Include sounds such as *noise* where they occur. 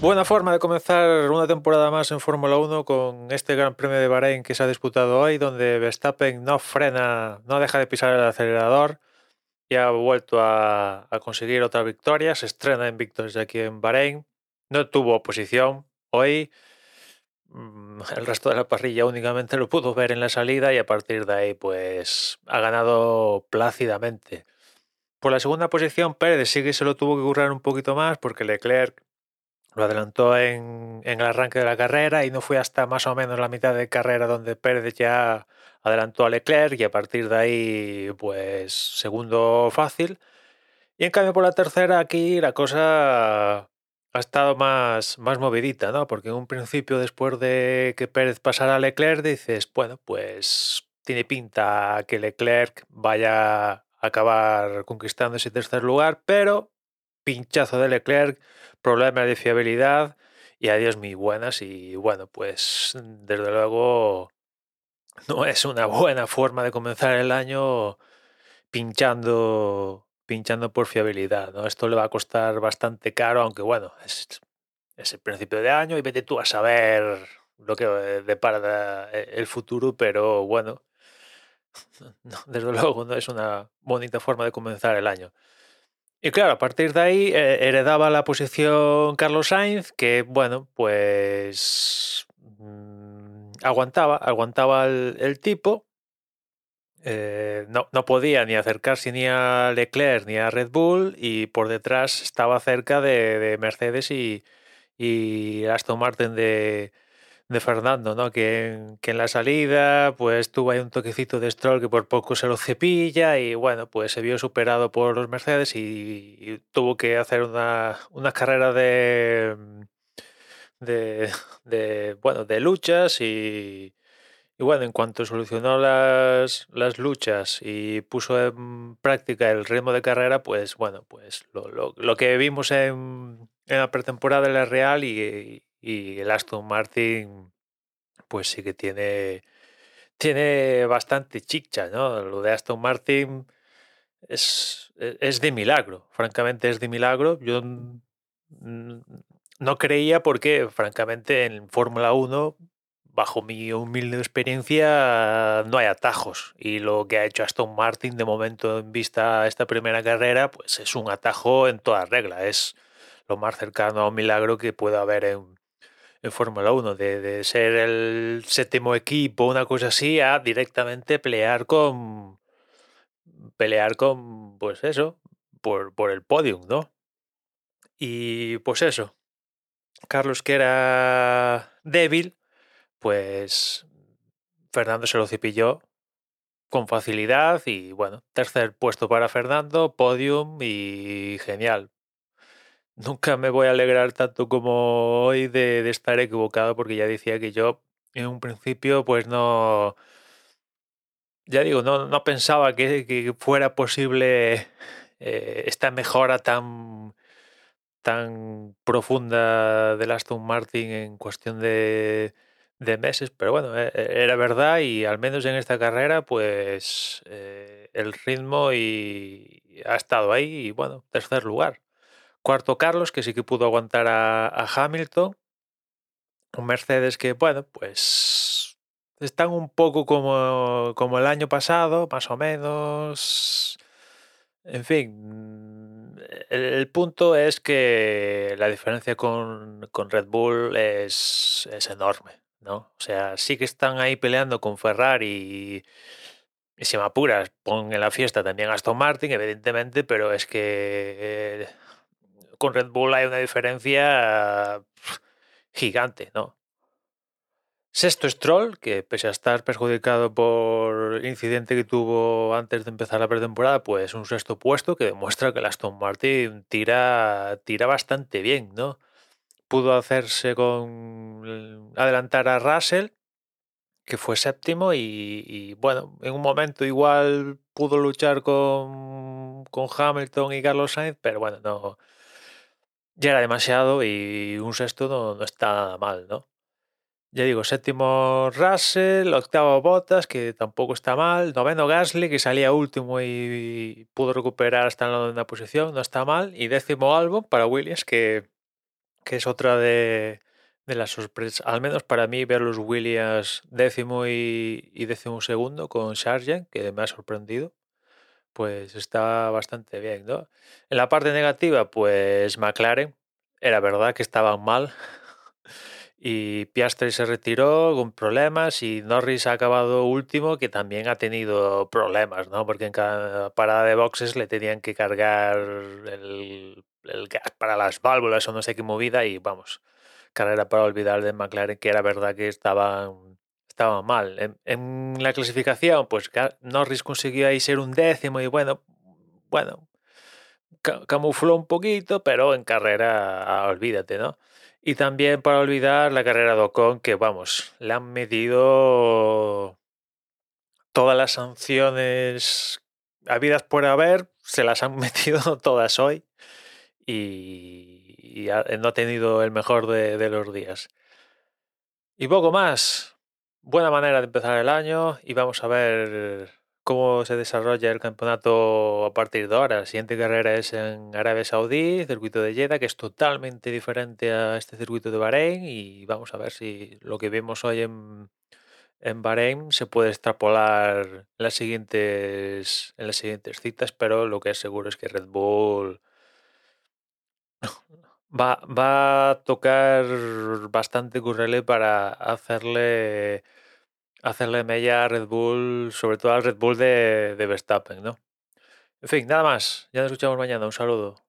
Buena forma de comenzar una temporada más en Fórmula 1 con este Gran Premio de Bahrein que se ha disputado hoy, donde Verstappen no frena, no deja de pisar el acelerador y ha vuelto a, conseguir otra victoria. Se estrena en victorias aquí en Bahrein. No tuvo oposición hoy. Mm, el resto de la parrilla únicamente lo pudo ver en la salida y a partir de ahí pues ha ganado plácidamente. Por la segunda posición, Pérez sí que se lo tuvo que currar un poquito más porque Leclerc lo adelantó en, el arranque de la carrera y no fue hasta más o menos la mitad de carrera donde Pérez ya adelantó a Leclerc y a partir de ahí, pues segundo fácil. Y en cambio por la tercera aquí la cosa ha estado más, más movidita, ¿no? Porque en un principio después de que Pérez pasara a Leclerc dices, bueno, pues tiene pinta que Leclerc vaya a acabar conquistando ese tercer lugar, pero pinchazo de Leclerc, problemas de fiabilidad y adiós muy buenas y bueno, pues desde luego no es una buena forma de comenzar el año pinchando pinchando por fiabilidad. ¿no? Esto le va a costar bastante caro, aunque bueno, es, es el principio de año y vete tú a saber lo que depara el futuro, pero bueno, *laughs* desde luego no es una bonita forma de comenzar el año. Y claro, a partir de ahí eh, heredaba la posición Carlos Sainz, que bueno, pues mm, aguantaba, aguantaba el, tipo. Eh, no, no, podía ni acercarse ni a Leclerc ni a Red Bull y por detrás estaba cerca de, Mercedes y, y Aston Martin de, de Fernando, ¿no? Que, que, en la salida pues tuvo ahí un toquecito de Stroll que por poco se lo cepilla y bueno, pues se vio superado por los Mercedes y, tuvo que hacer una, carrera de, de, *laughs* de, bueno, de luchas y, y bueno, en cuanto solucionó las, las luchas y puso en práctica el ritmo de carrera, pues bueno, pues lo, lo, lo que vimos en, en la pretemporada era real y, y el Aston Martin pues sí que tiene tiene bastante chicha, ¿no? Lo de Aston Martin es, e, es de milagro, francamente es de milagro. Yo no creía porque, francamente, en Fórmula 1, bajo mi humilde experiencia, no hay atajos. Y lo que ha hecho Aston Martin de momento en vista a esta primera carrera, pues es un atajo en toda regla. Es lo más cercano a un milagro que pueda haber en, en Fórmula 1, de, ser el séptimo equipo, una cosa así, a directamente pelear con. pelear con, pues eso, por, por el podium, ¿no? Y pues eso. Carlos, que era débil, pues Fernando se lo cepilló con facilidad y bueno, tercer puesto para Fernando, podium y genial nunca me voy a alegrar tanto como hoy de, estar equivocado porque ya decía que yo en un principio pues no... Ya digo, no, no pensaba que, fuera posible eh, esta mejora tan, tan profunda del Aston Martin en cuestión de, de meses, pero bueno, e, e, era verdad y al menos en esta carrera pues eh, el ritmo y ha estado ahí y bueno, tercer lugar. Cuarto Carlos, que sí que pudo aguantar a, Hamilton. Un Mercedes que, bueno, pues están un poco como, como el año pasado, más o menos. En fin, el, punto es que la diferencia con, Red Bull es, es, enorme, ¿no? O sea, sí que están ahí peleando con Ferrari y, si me apuras, pon en la fiesta también Aston Martin, evidentemente, pero es que eh, con Red Bull hay una diferencia gigante, ¿no? Sexto Stroll, que pese a estar perjudicado por el incidente que tuvo antes de empezar la pretemporada, pues un sexto puesto que demuestra que el Aston Martin tira, tira bastante bien, ¿no? Pudo hacerse con adelantar a Russell, que fue séptimo, y, bueno, en un momento igual pudo luchar con, con Hamilton y Carlos Sainz, pero bueno, no, ya era demasiado y un sexto no, está mal, ¿no? Ya digo, séptimo Russell, octavo Bottas, que tampoco está mal, noveno Gasly, que salía último y pudo recuperar hasta en la novena posición, no está mal, y décimo Albon para Williams, que, que es otra de, de las sorpresas, al menos para mí, ver los Williams décimo y, y décimo segundo con Sargent, que me ha sorprendido, pues está bastante bien, ¿no? En la parte negativa, pues McLaren, era verdad que estaban mal. *laughs* y Piastri se retiró con problemas y Norris ha acabado último que también ha tenido problemas, ¿no? Porque en cada parada de boxes le tenían que cargar el, gas para las válvulas o no sé qué movida y vamos, carrera para olvidar de McLaren que era verdad que estaban, estaban mal. En, la clasificación, pues Norris consiguió ahí ser un décimo y bueno, bueno, camufló un poquito, pero en carrera, ah, olvídate, ¿no? Y también para olvidar la carrera de Ocon, que vamos, le han metido todas las sanciones habidas por haber, se las han *laughs* metido todas hoy y, no ha tenido el mejor de los días. Y poco más. Buena manera de empezar el año y vamos a ver cómo se desarrolla el campeonato a partir de ahora. La siguiente carrera es en Arabia Saudí, circuito de Jeddah, que es totalmente diferente a este circuito de Bahrein y vamos a ver si lo que vemos hoy en, en Bahrein se puede extrapolar en las siguientes en las siguientes citas, pero lo que es seguro es que Red Bull va, va a tocar bastante currele para hacerle hacerle mella a Red Bull, sobre todo al Red Bull de, de Verstappen, ¿no? En fin, nada más. Ya nos escuchamos mañana. Un saludo.